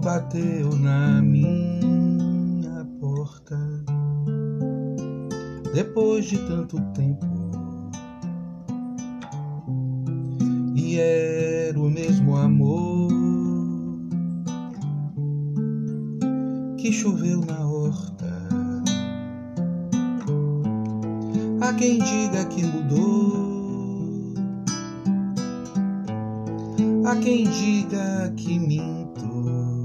bateu na minha porta depois de tanto tempo. E era o mesmo amor que choveu na horta. Há quem diga que mudou, há quem diga que minto,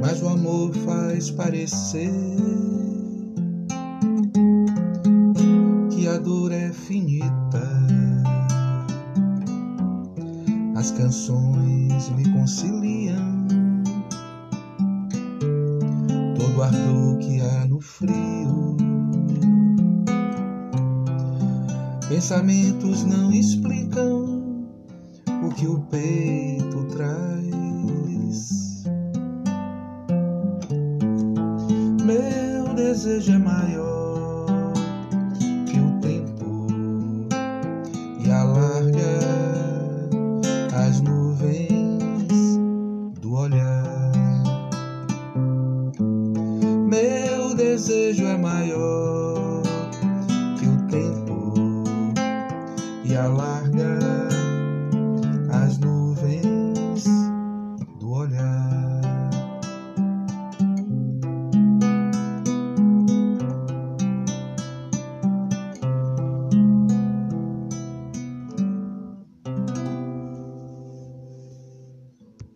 mas o amor faz parecer que a dor é finita. As canções me conciliam todo ardor que há no frio. Pensamentos não explicam que o peito traz. Meu desejo é maior que o tempo e alarga as nuvens do olhar. Meu desejo é maior que o tempo e alarga